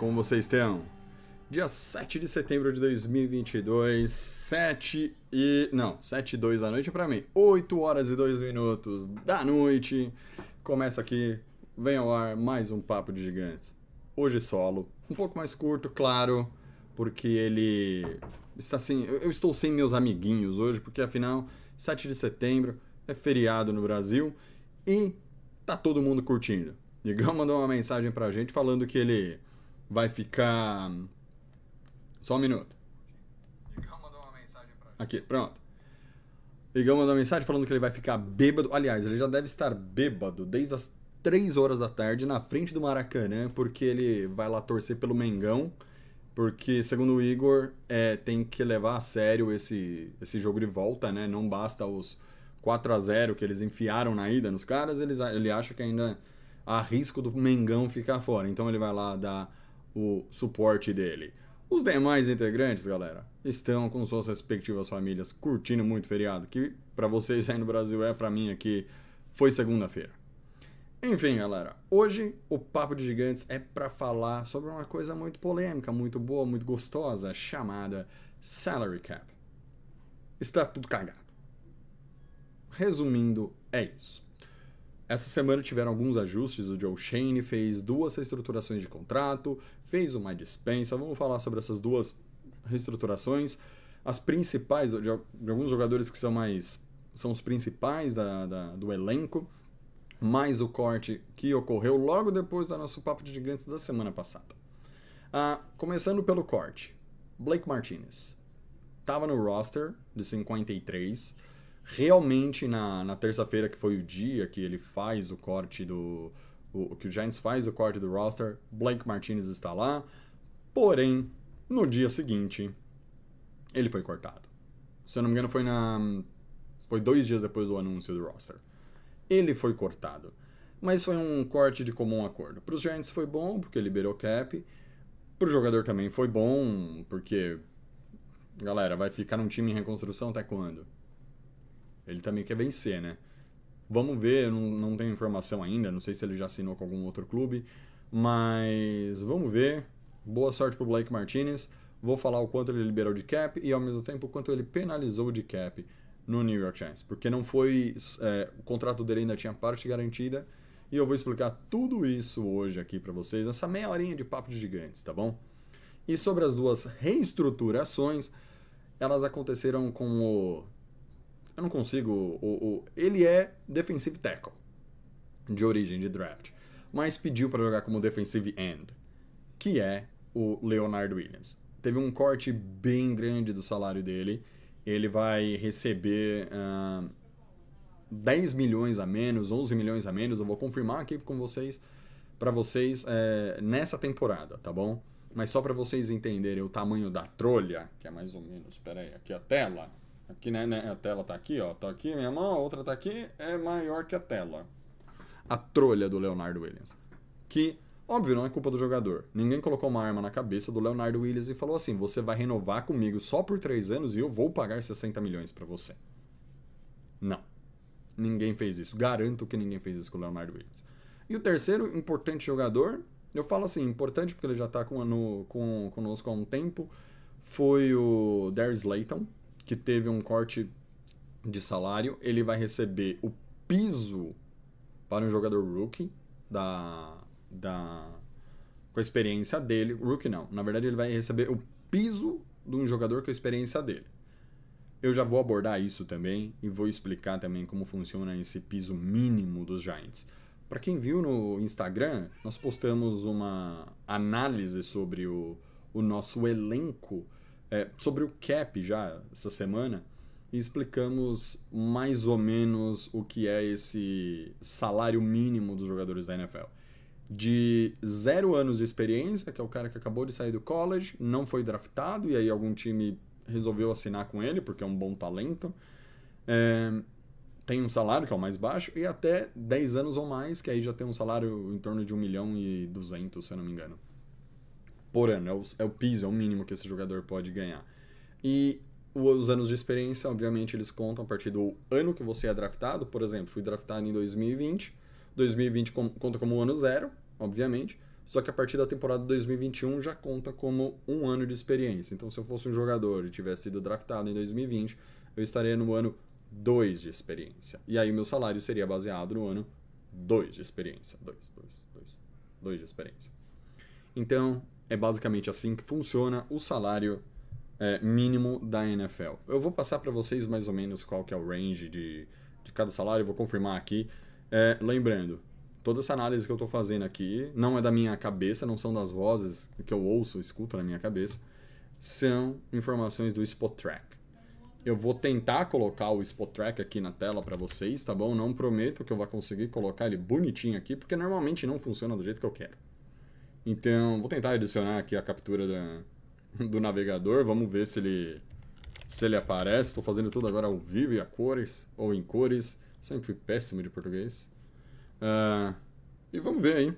Como vocês estão? Dia 7 de setembro de 2022, 7 e. Não, 7 e 2 da noite pra mim, 8 horas e 2 minutos da noite. Começa aqui, vem ao ar mais um Papo de Gigantes. Hoje solo, um pouco mais curto, claro, porque ele está sem. Eu eu estou sem meus amiguinhos hoje, porque afinal, 7 de setembro é feriado no Brasil e tá todo mundo curtindo. Digão mandou uma mensagem pra gente falando que ele vai ficar. Só um minuto. Aqui, pronto. Igão mandou uma mensagem falando que ele vai ficar bêbado. Aliás, ele já deve estar bêbado desde as 3 horas da tarde na frente do Maracanã, porque ele vai lá torcer pelo Mengão. Porque, segundo o Igor, é, tem que levar a sério esse, esse jogo de volta, né? Não basta os 4 a 0 que eles enfiaram na ida nos caras, eles, ele acha que ainda há risco do Mengão ficar fora. Então ele vai lá dar o suporte dele. Os demais integrantes, galera, estão com suas respectivas famílias curtindo muito feriado, que para vocês aí no Brasil é, para mim aqui foi segunda-feira. Enfim, galera, hoje o Papo de Gigantes é para falar sobre uma coisa muito polêmica, muito boa, muito gostosa, chamada Salary Cap. Está tudo cagado. Resumindo, é isso. Essa semana tiveram alguns ajustes. O Joe Shane fez duas reestruturações de contrato, fez uma dispensa. Vamos falar sobre essas duas reestruturações. As principais, de, de alguns jogadores que são mais. são os principais da, da, do elenco, mais o corte que ocorreu logo depois do nosso Papo de Gigantes da semana passada. Ah, começando pelo corte. Blake Martinez. Estava no roster de 53 realmente na, na terça-feira, que foi o dia que ele faz o corte do. O, que o Giants faz o corte do roster, Blake Martinez está lá. Porém, no dia seguinte, ele foi cortado. Se eu não me engano, foi na. Foi dois dias depois do anúncio do roster. Ele foi cortado. Mas foi um corte de comum acordo. Para os Giants foi bom, porque liberou cap. Para o jogador também foi bom, porque. Galera, vai ficar num time em reconstrução até quando? Ele também quer vencer, né? Vamos ver, não, não tenho informação ainda, não sei se ele já assinou com algum outro clube, mas vamos ver. Boa sorte pro Blake Martinez. Vou falar o quanto ele liberou de cap e ao mesmo tempo o quanto ele penalizou de cap no New York Giants, porque não foi é, o contrato dele ainda tinha parte garantida e eu vou explicar tudo isso hoje aqui para vocês nessa meia horinha de papo de gigantes, tá bom? E sobre as duas reestruturações, elas aconteceram com o eu não consigo. O, o, ele é defensive tackle de origem de draft, mas pediu para jogar como defensive end, que é o Leonard Williams. Teve um corte bem grande do salário dele. Ele vai receber uh, 10 milhões a menos, 11 milhões a menos. Eu vou confirmar aqui com vocês, para vocês é, nessa temporada, tá bom? Mas só para vocês entenderem o tamanho da trolha, que é mais ou menos, espera aí, aqui a tela. Aqui, né, né, a tela tá aqui, ó. Tá aqui minha mão, a outra tá aqui, é maior que a tela. A trolha do Leonardo Williams. Que, óbvio, não é culpa do jogador. Ninguém colocou uma arma na cabeça do Leonardo Williams e falou assim: você vai renovar comigo só por três anos e eu vou pagar 60 milhões para você. Não. Ninguém fez isso. Garanto que ninguém fez isso com o Leonardo Williams. E o terceiro importante jogador, eu falo assim, importante porque ele já tá com, no, com, conosco há um tempo, foi o Darius Layton que teve um corte de salário, ele vai receber o piso para um jogador rookie da, da com a experiência dele. Rookie não, na verdade ele vai receber o piso de um jogador com a experiência dele. Eu já vou abordar isso também e vou explicar também como funciona esse piso mínimo dos Giants. Para quem viu no Instagram, nós postamos uma análise sobre o, o nosso elenco é, sobre o cap já essa semana explicamos mais ou menos o que é esse salário mínimo dos jogadores da NFL. de zero anos de experiência, que é o cara que acabou de sair do college, não foi draftado, e aí algum time resolveu assinar com ele, porque é um bom talento. É, tem um salário que é o mais baixo, e até 10 anos ou mais, que aí já tem um salário em torno de 1 milhão e 200, se eu não me engano. Por ano, é o, é o piso, é o mínimo que esse jogador pode ganhar. E os anos de experiência, obviamente, eles contam a partir do ano que você é draftado. Por exemplo, fui draftado em 2020. 2020 conta como ano zero, obviamente. Só que a partir da temporada 2021 já conta como um ano de experiência. Então, se eu fosse um jogador e tivesse sido draftado em 2020, eu estaria no ano 2 de experiência. E aí meu salário seria baseado no ano 2 de experiência. 2, 2, 2. 2 de experiência. Então, é basicamente assim que funciona o salário é, mínimo da NFL. Eu vou passar para vocês mais ou menos qual que é o range de, de cada salário, vou confirmar aqui. É, lembrando, toda essa análise que eu estou fazendo aqui não é da minha cabeça, não são das vozes que eu ouço, escuto na minha cabeça, são informações do Spot Track. Eu vou tentar colocar o Spot Track aqui na tela para vocês, tá bom? Não prometo que eu vá conseguir colocar ele bonitinho aqui, porque normalmente não funciona do jeito que eu quero. Então, vou tentar adicionar aqui a captura da, do navegador. Vamos ver se ele se ele aparece. Estou fazendo tudo agora ao vivo e a cores, ou em cores. Sempre fui péssimo de português. Uh, e vamos ver aí.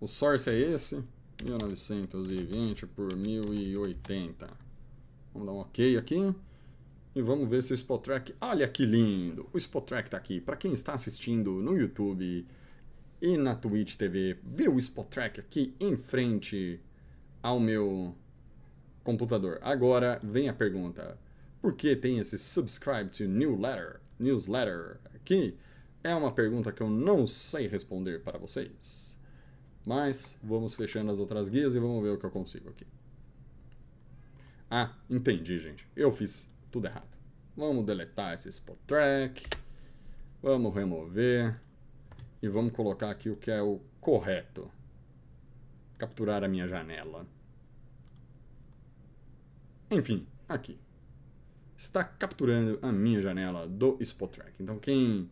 O source é esse. 1920 por 1080. Vamos dar um ok aqui. E vamos ver se o Spot Track... Olha que lindo! O Spot Track está aqui. Para quem está assistindo no YouTube e na Twitch TV, vê o Spot Track aqui em frente ao meu computador. Agora vem a pergunta: por que tem esse subscribe to newsletter? Newsletter aqui é uma pergunta que eu não sei responder para vocês. Mas vamos fechando as outras guias e vamos ver o que eu consigo aqui. Ah, entendi, gente. Eu fiz tudo errado. Vamos deletar esse spot track. Vamos remover. E vamos colocar aqui o que é o correto capturar a minha janela. Enfim, aqui. Está capturando a minha janela do Spot Track. Então quem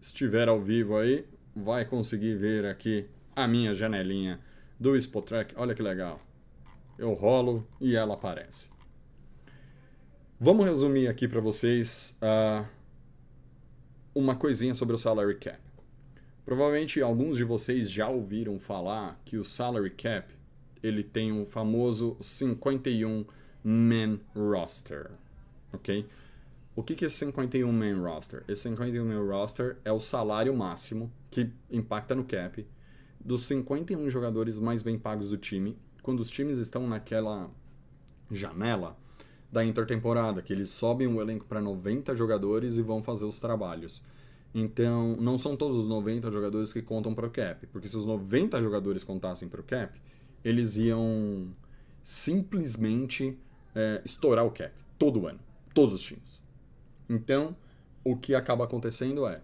estiver ao vivo aí vai conseguir ver aqui a minha janelinha do Spot Track. Olha que legal. Eu rolo e ela aparece. Vamos resumir aqui para vocês uh, uma coisinha sobre o salary cap. Provavelmente alguns de vocês já ouviram falar que o salary cap ele tem um famoso 51 man roster, ok? O que, que é esse 51 man roster? Esse 51 man roster é o salário máximo que impacta no cap dos 51 jogadores mais bem pagos do time quando os times estão naquela janela da intertemporada, que eles sobem o elenco para 90 jogadores e vão fazer os trabalhos. Então, não são todos os 90 jogadores que contam para o cap, porque se os 90 jogadores contassem para o cap, eles iam simplesmente é, estourar o cap todo ano, todos os times. Então, o que acaba acontecendo é,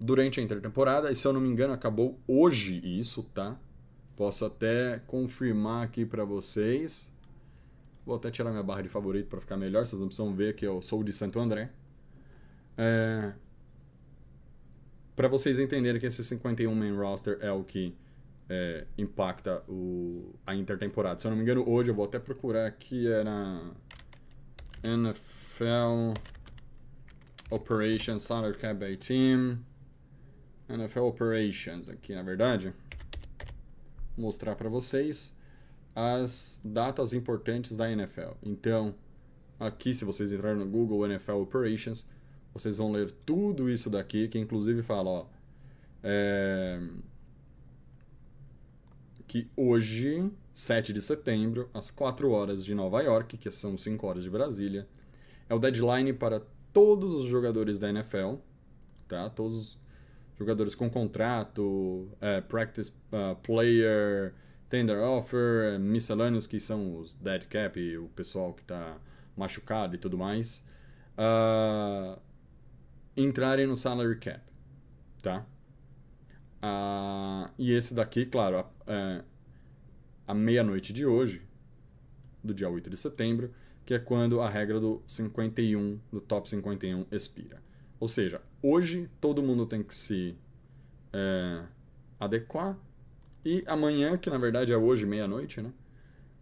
durante a intertemporada, e se eu não me engano, acabou hoje isso, tá? Posso até confirmar aqui para vocês. Vou até tirar minha barra de favorito para ficar melhor, vocês não precisam ver que eu sou de Santo André. É, para vocês entenderem que esse 51 main roster é o que é, impacta o, a intertemporada. Se eu não me engano, hoje eu vou até procurar aqui, era NFL Operations Salary Cap by Team. NFL Operations aqui, na verdade. Vou mostrar para vocês as datas importantes da NFL. Então, aqui se vocês entrarem no Google NFL Operations, vocês vão ler tudo isso daqui, que inclusive fala, ó, é, que hoje, 7 de setembro, às 4 horas de Nova York, que são 5 horas de Brasília, é o deadline para todos os jogadores da NFL, tá? Todos os jogadores com contrato, é, practice uh, player, tender offer, miscellaneous, que são os dead cap, o pessoal que está machucado e tudo mais. Uh, entrarem no salary cap, tá? Ah, e esse daqui, claro, a, é, a meia-noite de hoje, do dia 8 de setembro, que é quando a regra do 51, do top 51, expira. Ou seja, hoje todo mundo tem que se é, adequar. E amanhã, que na verdade é hoje, meia-noite, né?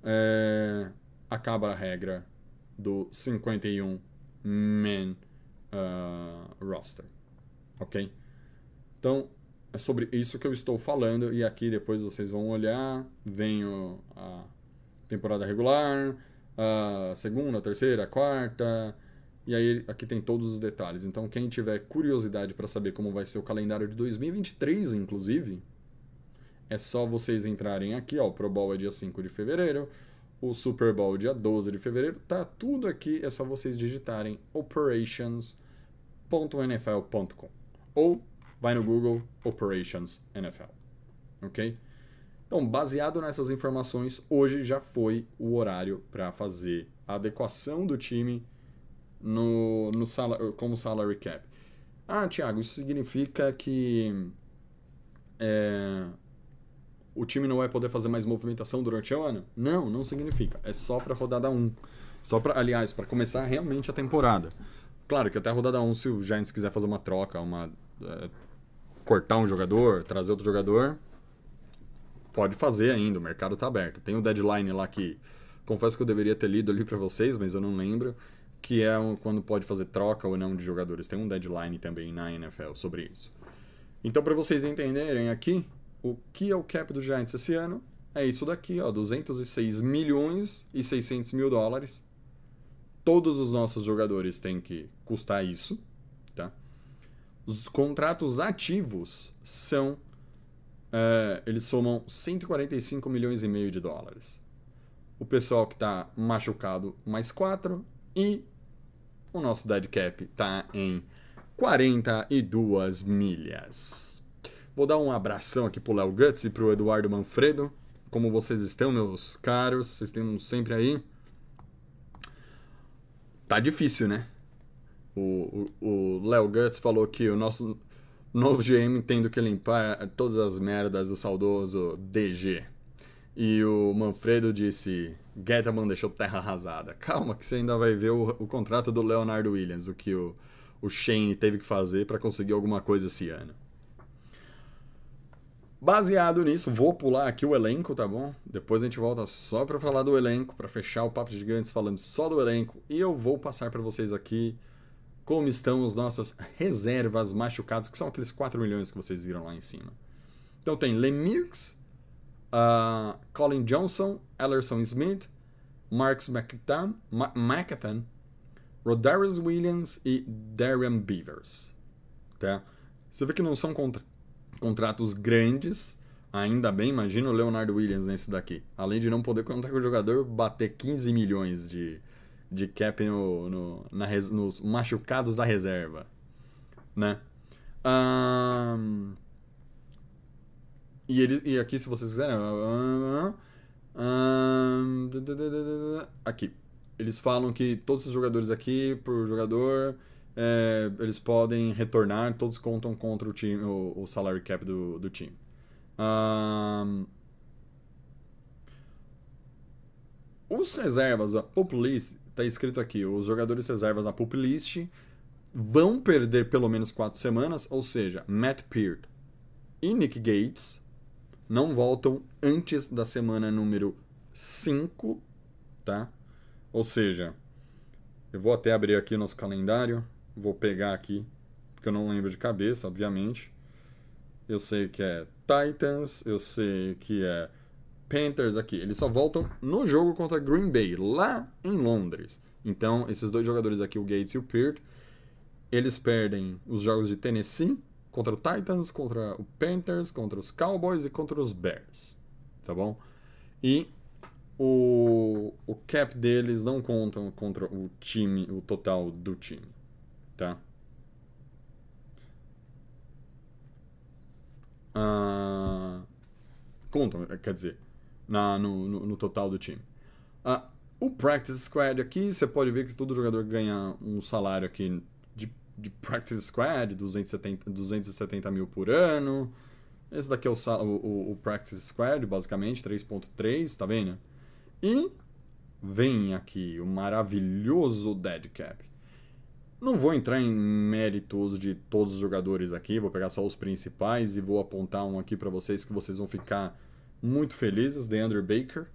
É, acaba a regra do 51 man uh, roster. Ok? Então, é sobre isso que eu estou falando. E aqui depois vocês vão olhar. Vem a temporada regular, a segunda, a terceira, a quarta. E aí aqui tem todos os detalhes. Então, quem tiver curiosidade para saber como vai ser o calendário de 2023, inclusive, é só vocês entrarem aqui, ó, o Pro Bowl é dia 5 de fevereiro, o Super Bowl dia 12 de fevereiro, tá tudo aqui, é só vocês digitarem operations.nfl.com ou vai no Google Operations NFL, ok? Então, baseado nessas informações, hoje já foi o horário para fazer a adequação do time no, no sal, como salary cap. Ah, Thiago, isso significa que é, o time não vai poder fazer mais movimentação durante o ano? Não, não significa. É só para rodada 1. Só para, aliás, para começar realmente a temporada. Claro que até a rodada 1, se o Giants quiser fazer uma troca, uma é, cortar um jogador, trazer outro jogador, pode fazer ainda, o mercado está aberto. Tem o deadline lá que confesso que eu deveria ter lido ali para vocês, mas eu não lembro, que é quando pode fazer troca ou não de jogadores. Tem um deadline também na NFL sobre isso. Então, para vocês entenderem aqui, o que é o cap do Giants esse ano é isso daqui, ó, 206 milhões e 600 mil dólares. Todos os nossos jogadores têm que custar isso, tá? Os contratos ativos são é, eles somam 145 milhões e meio de dólares. O pessoal que está machucado mais 4 e o nosso dead cap está em 42 milhas. Vou dar um abração aqui pro Léo Guts e pro Eduardo Manfredo. Como vocês estão, meus caros? Vocês estão sempre aí? Tá difícil, né? O Léo Guts falou que o nosso novo GM tendo que limpar todas as merdas do saudoso DG. E o Manfredo disse: Gettman deixou terra arrasada. Calma, que você ainda vai ver o, o contrato do Leonardo Williams, o que o, o Shane teve que fazer para conseguir alguma coisa esse ano. Baseado nisso, vou pular aqui o elenco, tá bom? Depois a gente volta só para falar do elenco, para fechar o Papo Gigantes falando só do elenco. E eu vou passar para vocês aqui como estão os nossos reservas machucados, que são aqueles 4 milhões que vocês viram lá em cima. Então tem Lemirks, uh, Colin Johnson, Ellerson Smith, Marks McCathan, McCathan Rodarius Williams e Darian Beavers. Tá? Você vê que não são contra contratos grandes. Ainda bem, imagina o Leonardo Williams nesse daqui. Além de não poder contar com o jogador, bater 15 milhões de, de cap no, no na, nos machucados da reserva. Né? Um, e, ele, e aqui, se vocês quiserem. Um, um, aqui. Eles falam que todos os jogadores aqui, por jogador, é, eles podem retornar, todos contam contra o time, o, o salary cap do, do time. Um, os reservas, a pop list, tá escrito aqui, os jogadores reservas na pop list vão perder pelo menos quatro semanas, ou seja, Matt Peart e Nick Gates não voltam antes da semana número 5, tá? Ou seja, eu vou até abrir aqui nosso calendário. Vou pegar aqui, porque eu não lembro de cabeça, obviamente. Eu sei que é Titans, eu sei que é Panthers aqui. Eles só voltam no jogo contra Green Bay, lá em Londres. Então, esses dois jogadores aqui, o Gates e o Peart, eles perdem os jogos de Tennessee contra o Titans, contra o Panthers, contra os Cowboys e contra os Bears. Tá bom? E o, o cap deles não contam contra o time, o total do time tá? Uh, quer dizer, na, no, no, no total do time. Uh, o Practice Squad aqui, você pode ver que todo jogador ganha um salário aqui de, de Practice Squad, 270, 270 mil por ano. Esse daqui é o, o, o Practice Squad, basicamente, 3.3, tá vendo? E vem aqui o maravilhoso Dead Cap. Não vou entrar em méritos de todos os jogadores aqui, vou pegar só os principais e vou apontar um aqui para vocês que vocês vão ficar muito felizes, DeAndre Baker,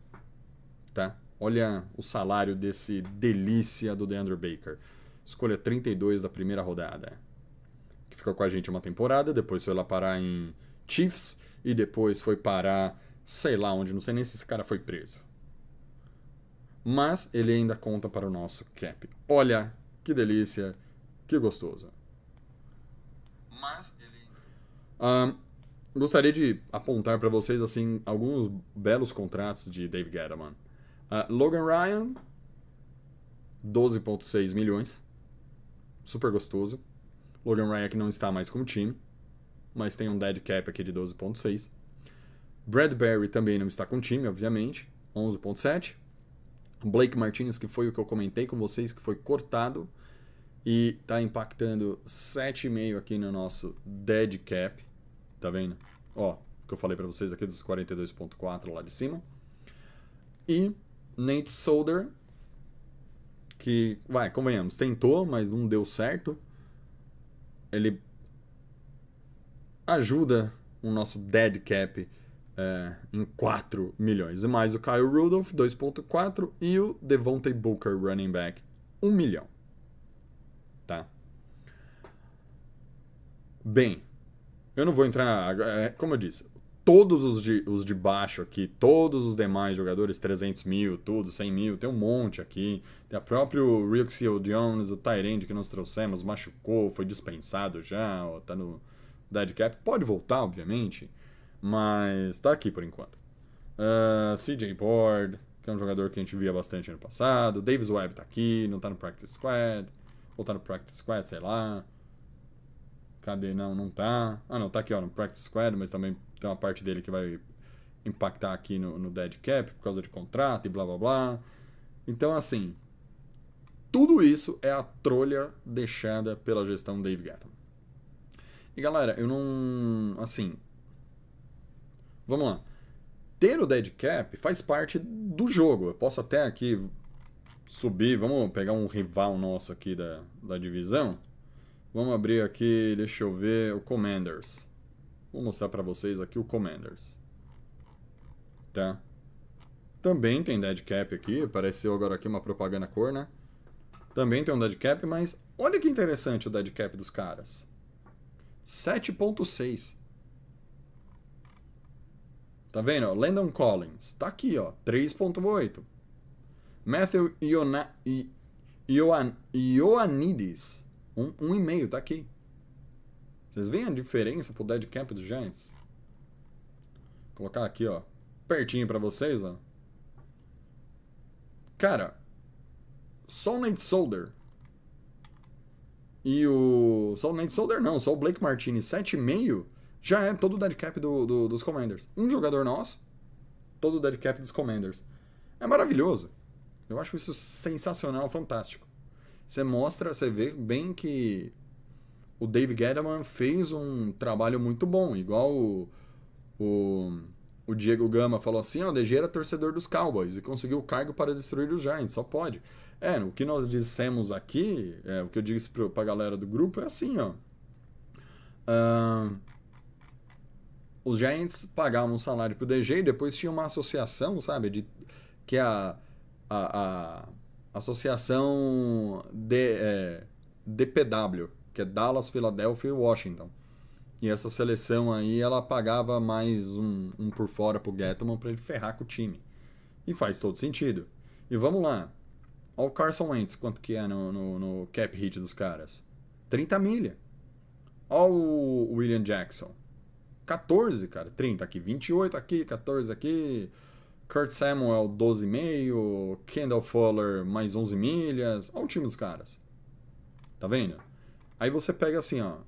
tá? Olha o salário desse delícia do DeAndre Baker. Escolha 32 da primeira rodada. Que ficou com a gente uma temporada, depois foi lá parar em Chiefs e depois foi parar, sei lá onde, não sei nem se esse cara foi preso. Mas ele ainda conta para o nosso cap. Olha que delícia, que gostoso. Mas ele. Gostaria de apontar para vocês assim alguns belos contratos de Dave Gettleman. Uh, Logan Ryan, 12,6 milhões. Super gostoso. Logan Ryan que não está mais com o time, mas tem um dead cap aqui de 12,6. Bradbury também não está com o time, obviamente, 11,7. Blake Martinez, que foi o que eu comentei com vocês, que foi cortado e está impactando 7,5 aqui no nosso dead cap. Tá vendo? Ó, que eu falei para vocês aqui dos 42.4 lá de cima. E Nate Solder, que, vai, convenhamos, tentou, mas não deu certo. Ele ajuda o nosso dead cap é, em 4 milhões. Mais o Kyle Rudolph, 2.4, e o Devontae Booker, running back, 1 milhão. Tá? Bem, eu não vou entrar. É, como eu disse, todos os de, os de baixo aqui, todos os demais jogadores, 300 mil, tudo, 100 mil, tem um monte aqui. Tem a próprio Rixio Jones, o Tyrande que nós trouxemos, machucou, foi dispensado já, ó, tá no dead cap. Pode voltar, obviamente. Mas tá aqui por enquanto. Uh, ah, CJ Board, que é um jogador que a gente via bastante ano passado. Davis Webb tá aqui, não tá no Practice Squad. Ou tá no Practice Squad, sei lá. Cadê? Não, não tá. Ah, não, tá aqui ó, no Practice Squad, mas também tem uma parte dele que vai impactar aqui no, no Dead Cap por causa de contrato e blá blá blá. Então, assim, tudo isso é a trolha deixada pela gestão Dave Gatham. E galera, eu não. Assim, Vamos lá. Ter o dead cap faz parte do jogo. Eu posso até aqui subir, vamos pegar um rival nosso aqui da, da divisão. Vamos abrir aqui, deixa eu ver, o Commanders. Vou mostrar para vocês aqui o Commanders. Tá? Também tem dead cap aqui, apareceu agora aqui uma propaganda cor, né? Também tem um dead cap, mas olha que interessante o dead cap dos caras. 7.6. Tá vendo? Landon Collins. Tá aqui, ó. 3.8. Matthew Iona, Ioan, Ioannidis. 1,5. Um, um e meio, tá aqui. Vocês veem a diferença pro dead cap dos Giants? Vou colocar aqui, ó. Pertinho para vocês, ó. Cara, só o Nate Solder e o. Só o Nate Solder não, só o Blake Martinez 7,5 já é todo o dead cap do, do, dos Commanders. Um jogador nosso, todo o dead cap dos Commanders. É maravilhoso. Eu acho isso sensacional, fantástico. Você mostra, você vê bem que o Dave Gettleman fez um trabalho muito bom, igual o, o, o Diego Gama falou assim, ó, oh, DG era torcedor dos Cowboys e conseguiu o cargo para destruir os Giants, só pode. É, o que nós dissemos aqui, é, o que eu disse para a galera do grupo é assim, ó. Uh, os Giants pagavam um salário pro DG e depois tinha uma associação, sabe? De, que é a, a, a Associação de, é, DPW, que é Dallas, Philadelphia e Washington. E essa seleção aí, ela pagava mais um, um por fora pro Gettleman para ele ferrar com o time. E faz todo sentido. E vamos lá. Olha o Carson Wentz, quanto que é no, no, no cap hit dos caras. 30 milha. Olha o William Jackson. 14, cara. 30 aqui, 28 aqui, 14 aqui. Kurt Samuel, 12,5. Kendall Fuller, mais 11 milhas. Olha o time dos caras. Tá vendo? Aí você pega assim, ó.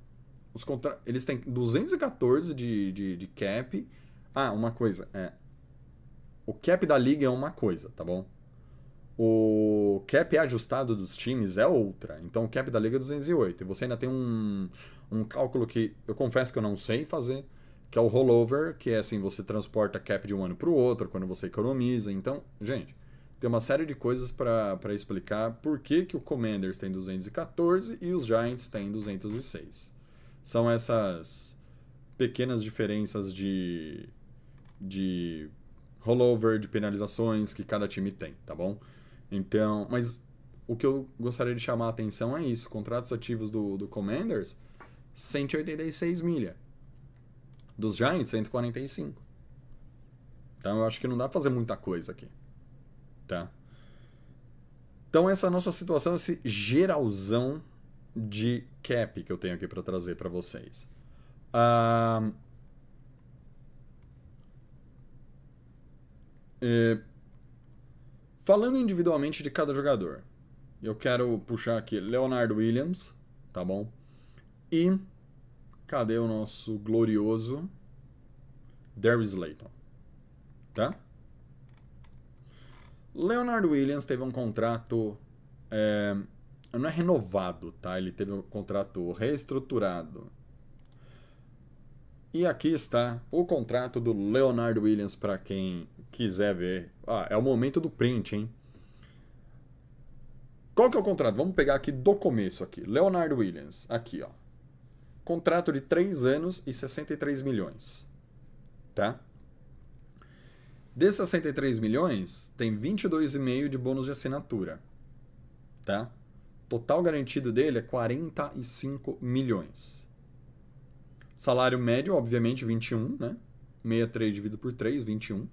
Os contra... Eles têm 214 de, de, de cap. Ah, uma coisa. É. O cap da liga é uma coisa, tá bom? O cap ajustado dos times é outra. Então o cap da liga é 208. E você ainda tem um, um cálculo que eu confesso que eu não sei fazer que é o rollover, que é assim, você transporta cap de um ano para o outro quando você economiza. Então, gente, tem uma série de coisas para explicar por que, que o Commanders tem 214 e os Giants têm 206. São essas pequenas diferenças de, de rollover, de penalizações que cada time tem, tá bom? Então, mas o que eu gostaria de chamar a atenção é isso: contratos ativos do, do Commanders, 186 milha. Dos Giants, 145. Então eu acho que não dá pra fazer muita coisa aqui. Tá? Então essa é a nossa situação, esse geralzão de cap que eu tenho aqui para trazer para vocês. É, falando individualmente de cada jogador, eu quero puxar aqui Leonardo Williams, tá bom? E cadê o nosso glorioso Darius Layton? Tá? Leonardo Williams teve um contrato. É, não é renovado, tá? Ele teve um contrato reestruturado. E aqui está o contrato do Leonardo Williams para quem quiser ver. Ah, é o momento do print, hein? Qual que é o contrato? Vamos pegar aqui do começo aqui. Leonardo Williams, aqui, ó. Contrato de 3 anos e 63 milhões. Tá? Desses 63 milhões, tem 22,5 de bônus de assinatura. Tá? Total garantido dele é 45 milhões. Salário médio, obviamente, 21, né? 63 dividido por 3, 21.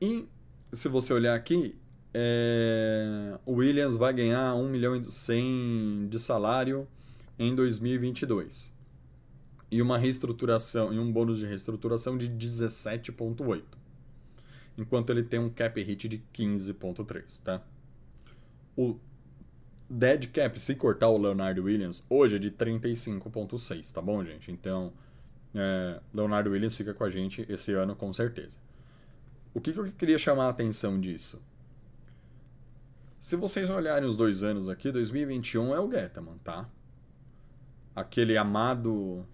E se você olhar aqui, é... o Williams vai ganhar 1 milhão e 100 de salário em 2022 e uma reestruturação e um bônus de reestruturação de 17.8. Enquanto ele tem um cap hit de 15.3, tá? O dead cap, se cortar o Leonardo Williams, hoje é de 35.6, tá bom, gente? Então, é, Leonardo Williams fica com a gente esse ano com certeza. O que, que eu queria chamar a atenção disso? Se vocês olharem os dois anos aqui, 2021 é o Getaman, tá? Aquele amado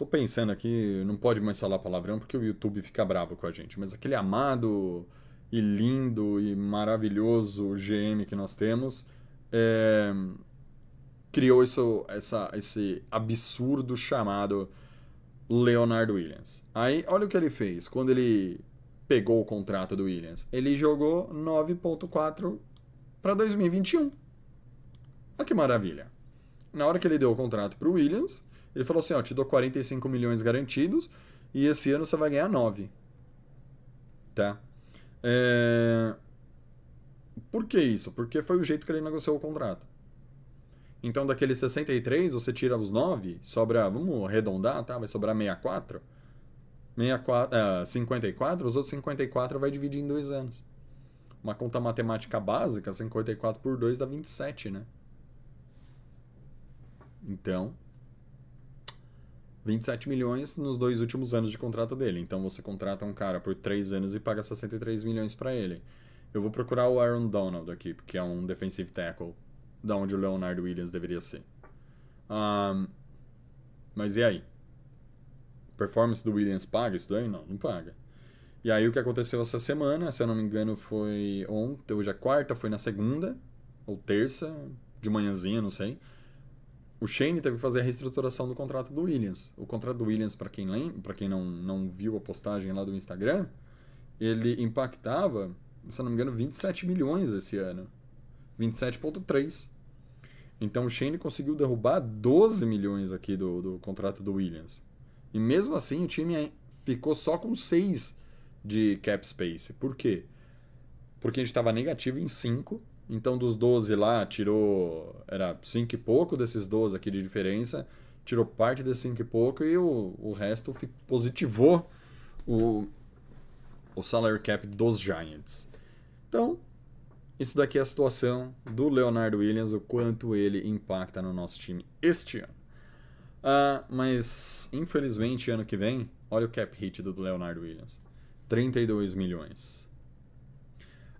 Tô pensando aqui, não pode mais falar palavrão porque o YouTube fica bravo com a gente, mas aquele amado e lindo e maravilhoso GM que nós temos é, criou isso, essa, esse absurdo chamado Leonardo Williams. Aí, olha o que ele fez quando ele pegou o contrato do Williams. Ele jogou 9.4 para 2021. Olha que maravilha. Na hora que ele deu o contrato para o Williams, ele falou assim: ó, te dou 45 milhões garantidos e esse ano você vai ganhar 9. Tá? É... Por que isso? Porque foi o jeito que ele negociou o contrato. Então, daqueles 63, você tira os 9, sobra, vamos arredondar, tá? Vai sobrar 64. 64 uh, 54, os outros 54 vai dividir em dois anos. Uma conta matemática básica, 54 por 2 dá 27, né? Então, 27 milhões nos dois últimos anos de contrato dele. Então você contrata um cara por 3 anos e paga 63 milhões para ele. Eu vou procurar o Aaron Donald aqui, porque é um defensive tackle, da onde o Leonard Williams deveria ser. Um, mas e aí? Performance do Williams paga isso daí? Não, não paga. E aí o que aconteceu essa semana, se eu não me engano, foi ontem, hoje é quarta, foi na segunda, ou terça, de manhãzinha, não sei o Shane teve que fazer a reestruturação do contrato do Williams. O contrato do Williams, para quem lembra, para quem não, não viu a postagem lá do Instagram, ele impactava, se não me engano, 27 milhões esse ano. 27,3. Então o Shane conseguiu derrubar 12 milhões aqui do, do contrato do Williams. E mesmo assim o time ficou só com 6 de cap space. Por quê? Porque a gente estava negativo em 5 então, dos 12 lá, tirou. Era 5 e pouco desses 12 aqui de diferença. Tirou parte desses 5 e pouco e o, o resto positivou o, o salary cap dos Giants. Então, isso daqui é a situação do Leonardo Williams, o quanto ele impacta no nosso time este ano. Ah, mas, infelizmente, ano que vem, olha o cap hit do Leonardo Williams: 32 milhões.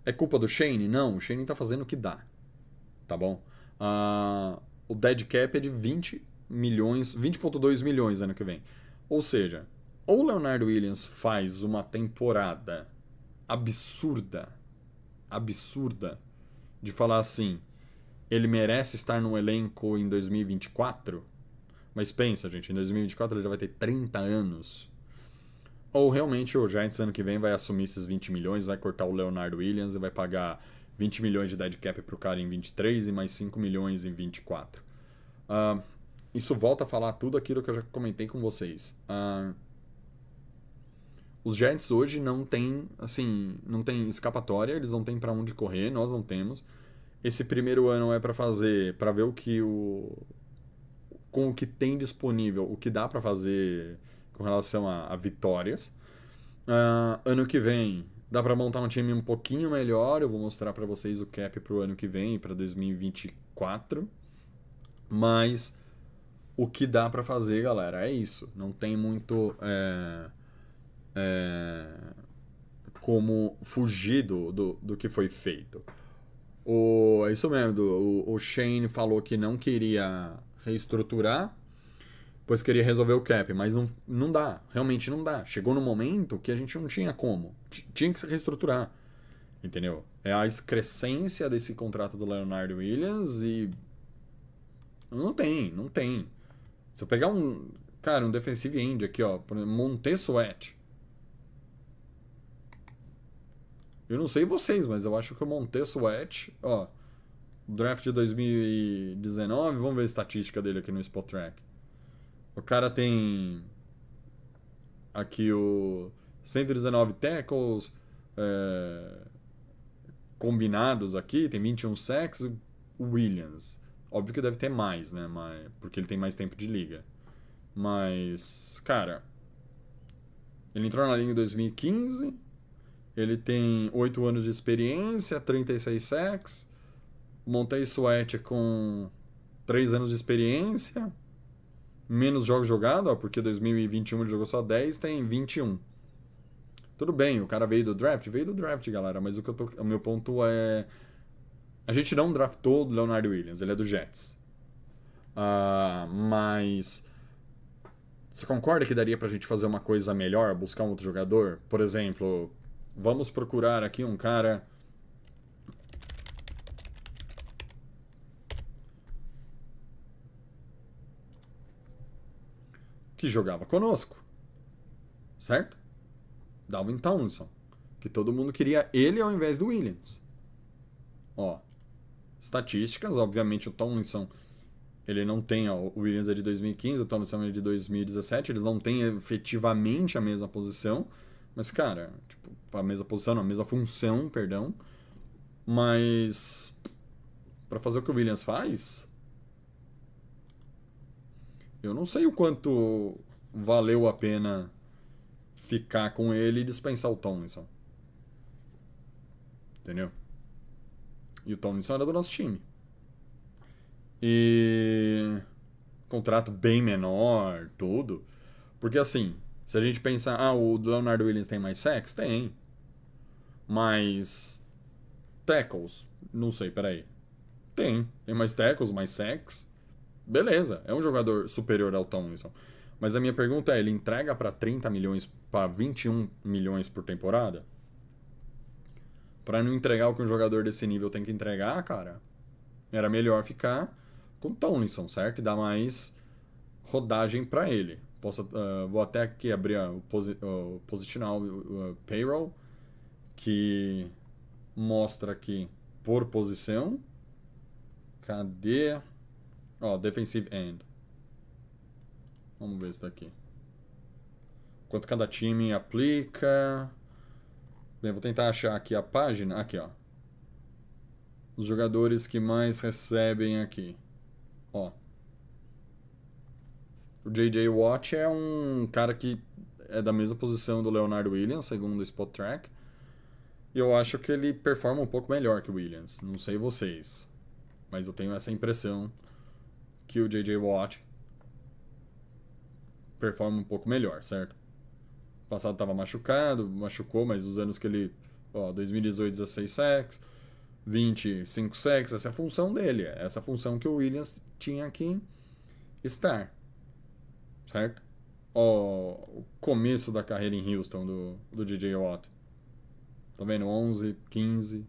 É culpa do Shane? Não, o Shane tá fazendo o que dá. Tá bom? Uh, o dead cap é de 20 milhões, 20.2 milhões ano que vem. Ou seja, ou o Leonardo Williams faz uma temporada absurda, absurda, de falar assim, ele merece estar no elenco em 2024, mas pensa, gente, em 2024 ele já vai ter 30 anos. Ou realmente o Giants ano que vem vai assumir esses 20 milhões, vai cortar o Leonardo Williams e vai pagar 20 milhões de dead cap pro cara em 23 e mais 5 milhões em 24. Uh, isso volta a falar tudo aquilo que eu já comentei com vocês. Uh, os Giants hoje não tem, assim, não tem escapatória, eles não têm para onde correr, nós não temos. Esse primeiro ano é para fazer, para ver o que o com o que tem disponível, o que dá para fazer com relação a, a vitórias. Uh, ano que vem dá para montar um time um pouquinho melhor. Eu vou mostrar para vocês o cap para o ano que vem, para 2024. Mas o que dá para fazer, galera, é isso. Não tem muito é, é, como fugir do, do, do, que foi feito. O, é isso mesmo. Do, o, o Shane falou que não queria reestruturar pois queria resolver o cap, mas não, não dá, realmente não dá. Chegou no momento que a gente não tinha como, tinha que se reestruturar, entendeu? É a excrescência desse contrato do Leonardo Williams e não tem, não tem. Se eu pegar um, cara, um defensive end aqui, ó, Montesuet. Eu não sei vocês, mas eu acho que o Montesuet, ó, draft de 2019, vamos ver a estatística dele aqui no Spot Track. O cara tem aqui o 119 tackles é, combinados aqui, tem 21 sacks. O Williams, óbvio que deve ter mais, né? Mas, porque ele tem mais tempo de liga. Mas, cara, ele entrou na liga em 2015. Ele tem 8 anos de experiência, 36 sacks. Montei Sweat com 3 anos de experiência menos jogos jogados, ó, porque 2021 ele jogou só 10, tem 21. Tudo bem, o cara veio do draft? Veio do draft, galera, mas o, que eu tô, o meu ponto é. A gente não draftou o Leonardo Williams, ele é do Jets. Uh, mas. Você concorda que daria pra gente fazer uma coisa melhor, buscar um outro jogador? Por exemplo, vamos procurar aqui um cara que jogava conosco. Certo? Dalvin Townsend. Que todo mundo queria ele ao invés do Williams. Ó. Estatísticas, obviamente o Tomlinson ele não tem, ó, o Williams é de 2015, o Tomlinson é de 2017, eles não têm efetivamente a mesma posição, mas cara, tipo, a mesma posição, não, a mesma função, perdão. Mas para fazer o que o Williams faz, eu não sei o quanto valeu a pena ficar com ele e dispensar o Tomlinson. Entendeu? E o Tomlinson era do nosso time. E. Contrato bem menor, tudo. Porque assim, se a gente pensar, ah, o Leonardo Williams tem mais sex? Tem. Mas. Tackles? Não sei, peraí. Tem. Tem mais tackles, mais sex beleza, é um jogador superior ao Tomlinson. Mas a minha pergunta é, ele entrega para 30 milhões, para 21 milhões por temporada? Para não entregar o que um jogador desse nível tem que entregar, cara, era melhor ficar com o Tomlinson, certo? E dar mais rodagem para ele. Posso, uh, vou até aqui abrir o, posi positional payroll, que mostra aqui por posição. Cadê? Ó, defensive end. Vamos ver isso daqui. Quanto cada time aplica. Bem, vou tentar achar aqui a página. Aqui, ó. Os jogadores que mais recebem aqui. Ó. O J.J. Watt é um cara que é da mesma posição do Leonardo Williams, segundo o Spot Track. E eu acho que ele performa um pouco melhor que o Williams. Não sei vocês. Mas eu tenho essa impressão que o J.J. Watt performa um pouco melhor, certo? O passado estava machucado, machucou, mas os anos que ele. Ó, 2018, 16 sacks, 25 sacks, essa é a função dele. É essa função que o Williams tinha que estar. Certo? o começo da carreira em Houston do, do DJ Watt. Tá vendo? 11, 15,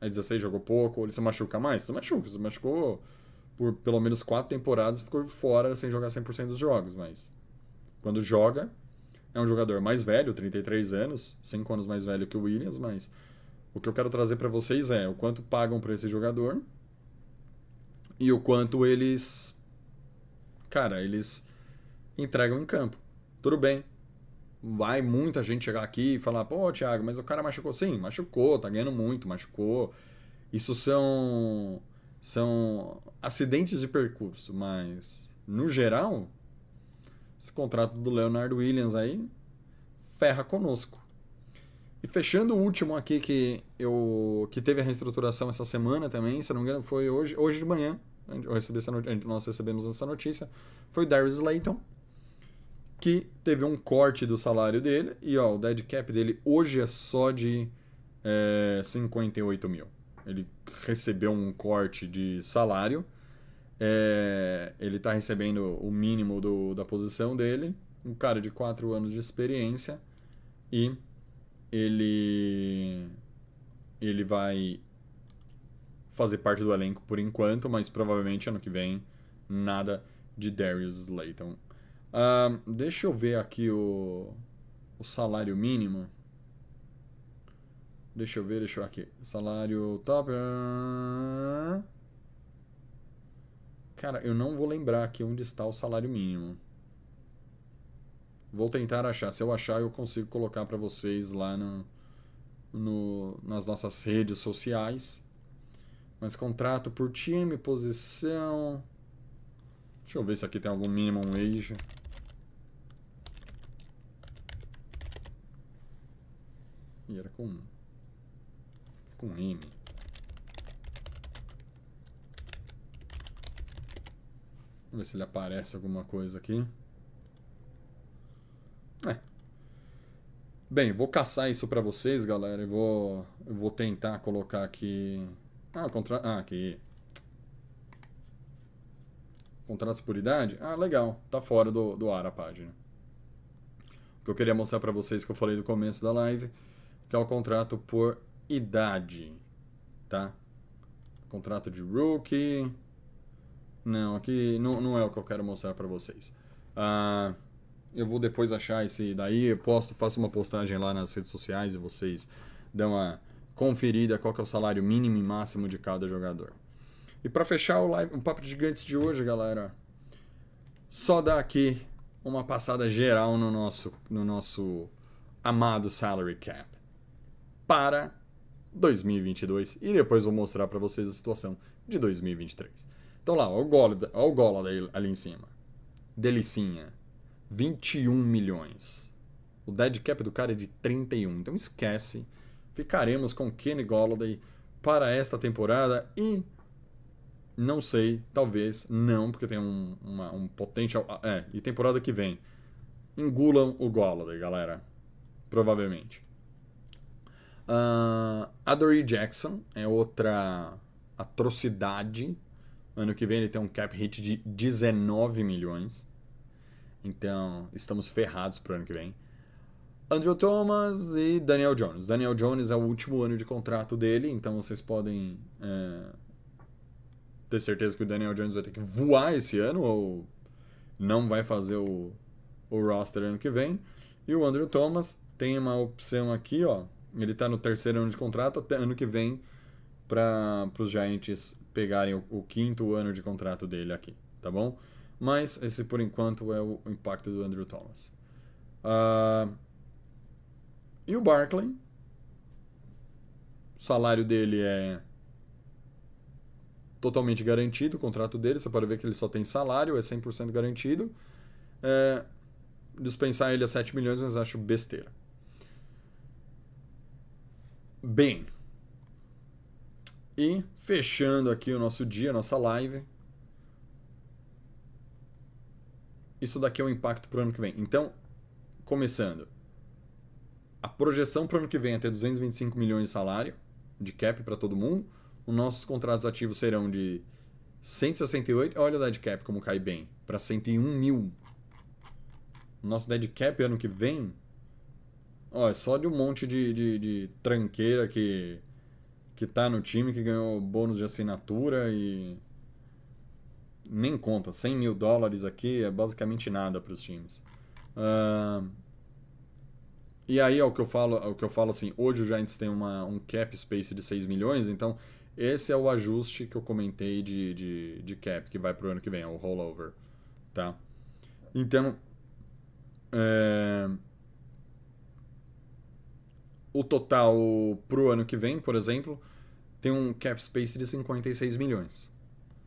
aí 16 jogou pouco. Ele se machuca mais? Se machuca. Se machucou por pelo menos 4 temporadas ficou fora sem jogar 100% dos jogos. Mas quando joga, é um jogador mais velho, 33 anos, 5 anos mais velho que o Williams. Mas o que eu quero trazer para vocês é o quanto pagam para esse jogador e o quanto eles. Cara, eles entregam em campo. Tudo bem. Vai muita gente chegar aqui e falar, pô, Thiago, mas o cara machucou. Sim, machucou, tá ganhando muito, machucou. Isso são. São acidentes de percurso, mas no geral, esse contrato do Leonardo Williams aí ferra conosco. E fechando o último aqui que eu que teve a reestruturação essa semana também, se não me engano, foi hoje, hoje de manhã. Eu recebi essa notícia, nós recebemos essa notícia. Foi o Darius Layton, que teve um corte do salário dele. E ó, o dead cap dele hoje é só de é, 58 mil. Ele recebeu um corte de salário. É, ele está recebendo o mínimo do, da posição dele. Um cara de 4 anos de experiência. E ele ele vai fazer parte do elenco por enquanto, mas provavelmente ano que vem nada de Darius Slayton. Uh, deixa eu ver aqui o, o salário mínimo. Deixa eu ver, deixa eu aqui. Salário top. Cara, eu não vou lembrar aqui onde está o salário mínimo. Vou tentar achar. Se eu achar, eu consigo colocar para vocês lá no, no, nas nossas redes sociais. Mas contrato por time, posição. Deixa eu ver se aqui tem algum minimum wage. E era com. Com M. Vamos ver se ele aparece alguma coisa aqui. É. Bem, vou caçar isso para vocês, galera. Eu vou, eu vou tentar colocar aqui. Ah, contra... ah, aqui. Contratos por idade? Ah, legal. Tá fora do, do ar a página. O que eu queria mostrar para vocês que eu falei no começo da live que é o contrato por idade, tá? Contrato de rookie. Não, aqui não, não é o que eu quero mostrar para vocês. Uh, eu vou depois achar esse daí, eu posto, faço uma postagem lá nas redes sociais e vocês dão uma conferida qual que é o salário mínimo e máximo de cada jogador. E para fechar o, live, o Papo de Gigantes de hoje, galera, só dar aqui uma passada geral no nosso, no nosso amado salary cap para 2022 e depois vou mostrar para vocês a situação de 2023. Então lá, olha o Gola, ali em cima. Delicinha. 21 milhões. O dead cap do cara é de 31. Então esquece. Ficaremos com Kenny Golladay para esta temporada e não sei, talvez não, porque tem um, uma, um potential. É, e temporada que vem. Engulam o Golladay, galera. Provavelmente. Uh, Adoree Jackson é outra atrocidade. Ano que vem ele tem um cap hit de 19 milhões. Então, estamos ferrados pro ano que vem. Andrew Thomas e Daniel Jones. Daniel Jones é o último ano de contrato dele, então vocês podem é, ter certeza que o Daniel Jones vai ter que voar esse ano ou não vai fazer o, o roster ano que vem. E o Andrew Thomas tem uma opção aqui, ó, ele está no terceiro ano de contrato, até ano que vem, para os Giants pegarem o, o, quinto ano de contrato dele aqui, tá bom? Mas esse, por enquanto, é o impacto do Andrew Thomas. Uh, e o Barkley, o salário dele é totalmente garantido, o contrato dele, você pode ver que ele só tem salário, é 100% garantido. É, dispensar ele a 7 milhões, mas acho besteira. Bem, e fechando aqui o nosso dia, nossa live. Isso daqui é o impacto para o ano que vem. Então, começando. A projeção para o ano que vem é ter 225 milhões de salário, de cap para todo mundo. Os nossos contratos ativos serão de 168. Olha o dead cap como cai bem. Para 101 mil. nosso dead cap ano que vem, ó, é só de um monte de, de, de tranqueira que, que tá no time, que ganhou bônus de assinatura e. Nem conta, 100 mil dólares aqui é basicamente nada para os times. Uh, e aí é o que eu falo, é o que eu falo assim, hoje o Giants tem uma, um cap space de 6 milhões, então esse é o ajuste que eu comentei de, de, de cap, que vai para o ano que vem, é o rollover. Tá? Então, é... o total para o ano que vem, por exemplo, tem um cap space de 56 milhões.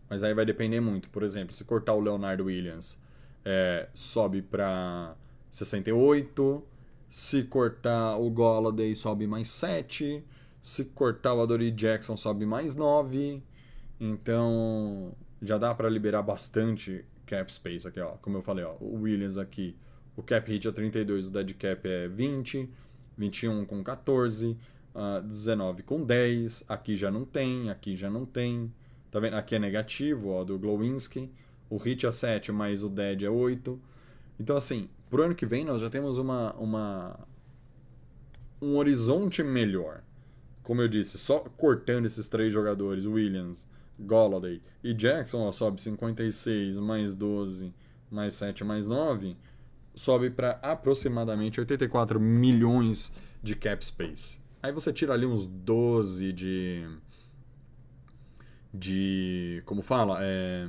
Mas aí vai depender muito. Por exemplo, se cortar o Leonardo Williams, é, sobe para 68 se cortar o Golladay, sobe mais 7. Se cortar o Adoree Jackson, sobe mais 9. Então, já dá para liberar bastante cap space aqui, ó. Como eu falei, ó, o Williams aqui, o cap hit é 32, o dead cap é 20, 21 com 14, uh, 19 com 10. Aqui já não tem, aqui já não tem. Tá vendo? Aqui é negativo, ó, do Glowinski. O hit é 7, mas o dead é 8. Então, assim, pro ano que vem nós já temos uma, uma um horizonte melhor. Como eu disse, só cortando esses três jogadores, Williams, Golladay e Jackson, ó, sobe 56 mais 12 mais 7 mais 9, sobe para aproximadamente 84 milhões de cap space. Aí você tira ali uns 12 de de como fala, é,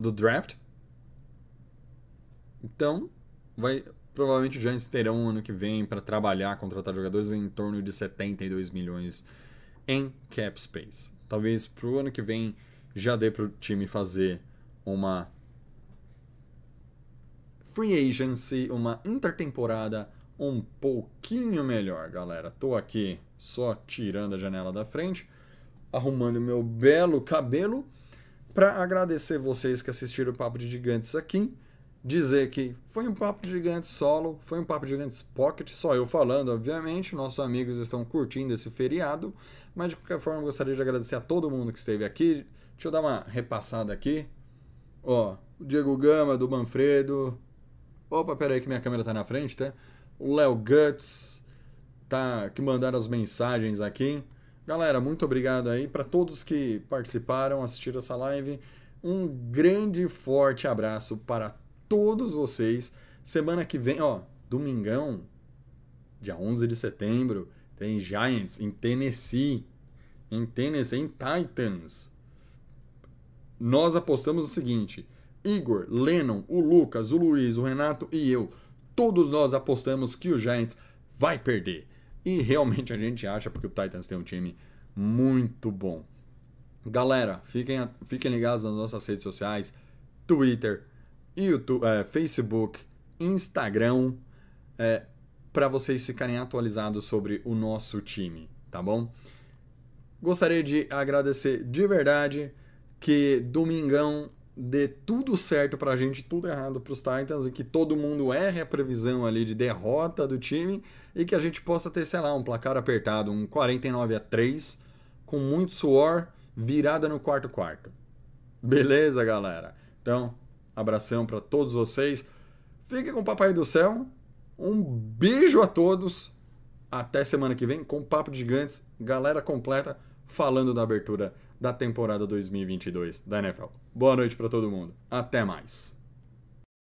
do draft, então, vai provavelmente o Giants terão ano que vem para trabalhar, contratar jogadores em torno de 72 milhões em cap space. Talvez para o ano que vem já dê para o time fazer uma free agency, uma intertemporada um pouquinho melhor, galera. Tô aqui só tirando a janela da frente, arrumando meu belo cabelo para agradecer vocês que assistiram o Papo de Gigantes aqui dizer que foi um papo de gigantes solo, foi um papo de gigantes pocket, só eu falando, obviamente. Nossos amigos estão curtindo esse feriado, mas de qualquer forma gostaria de agradecer a todo mundo que esteve aqui. Deixa eu dar uma repassada aqui. Ó, o Diego Gama, do Manfredo. Opa, pera aí que minha câmera tá na frente, tá? O Léo Guts, tá, que mandaram as mensagens aqui. Galera, muito obrigado aí para todos que participaram, assistiram essa live. Um grande forte abraço para todos vocês. Semana que vem, ó, domingão, dia 11 de setembro, tem Giants em Tennessee. Em Tennessee, em Titans. Nós apostamos o seguinte: Igor, Lennon, o Lucas, o Luiz, o Renato e eu, todos nós apostamos que o Giants vai perder. E realmente a gente acha porque o Titans tem um time muito bom. Galera, fiquem, fiquem ligados nas nossas redes sociais, Twitter, YouTube, é, Facebook, Instagram, é, para vocês ficarem atualizados sobre o nosso time, tá bom? Gostaria de agradecer de verdade que domingão dê tudo certo pra gente, tudo errado pros Titans e que todo mundo erre a previsão ali de derrota do time e que a gente possa ter, sei lá, um placar apertado, um 49 a 3 com muito suor, virada no quarto quarto. Beleza, galera? Então, Abração para todos vocês. Fiquem com o Papai do Céu. Um beijo a todos. Até semana que vem com Papo Gigantes, galera completa, falando da abertura da temporada 2022 da NFL. Boa noite para todo mundo. Até mais.